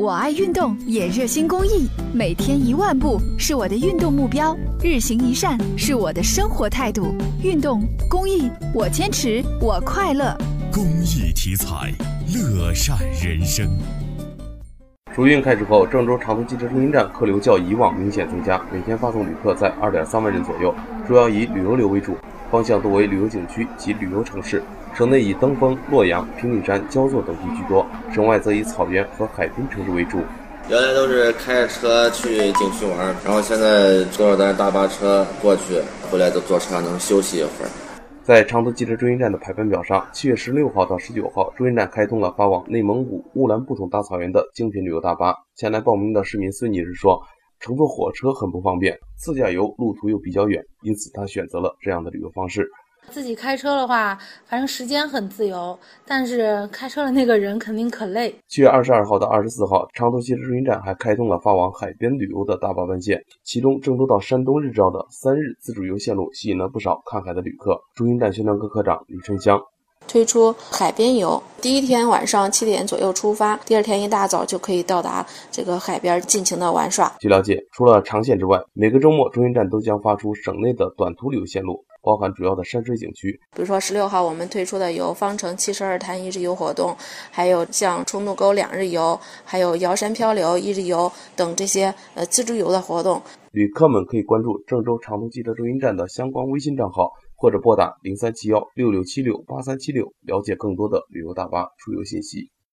我爱运动，也热心公益，每天一万步是我的运动目标，日行一善是我的生活态度。运动公益，我坚持，我快乐。公益题材，乐善人生。暑运开始后，郑州长途汽车中心站客流较以往明显增加，每天发送旅客在二点三万人左右，主要以旅游流为主，方向多为旅游景区及旅游城市。省内以登封、洛阳、平顶山、焦作等地居多，省外则以草原和海滨城市为主。原来都是开着车去景区玩，然后现在坐着咱大巴车过去，回来就坐车能休息一会儿。在长途汽车中心站的排班表上，七月十六号到十九号，中心站开通了发往内蒙古乌兰布统大草原的精品旅游大巴。前来报名的市民孙女士说，乘坐火车很不方便，自驾游路途又比较远，因此他选择了这样的旅游方式。自己开车的话，反正时间很自由，但是开车的那个人肯定可累。七月二十二号到二十四号，长途汽车中心站还开通了发往海边旅游的大巴班线，其中郑州到山东日照的三日自助游线路吸引了不少看海的旅客。中心站宣传科科长李春香推出海边游，第一天晚上七点左右出发，第二天一大早就可以到达这个海边尽情的玩耍。据了解，除了长线之外，每个周末中心站都将发出省内的短途旅游线路。包含主要的山水景区，比如说十六号我们推出的有方城七十二潭一日游活动，还有像冲渡沟两日游，还有瑶山漂流一日游等这些呃自助游的活动。旅客们可以关注郑州长途汽车中心站的相关微信账号，或者拨打零三七幺六六七六八三七六，了解更多的旅游大巴出游信息。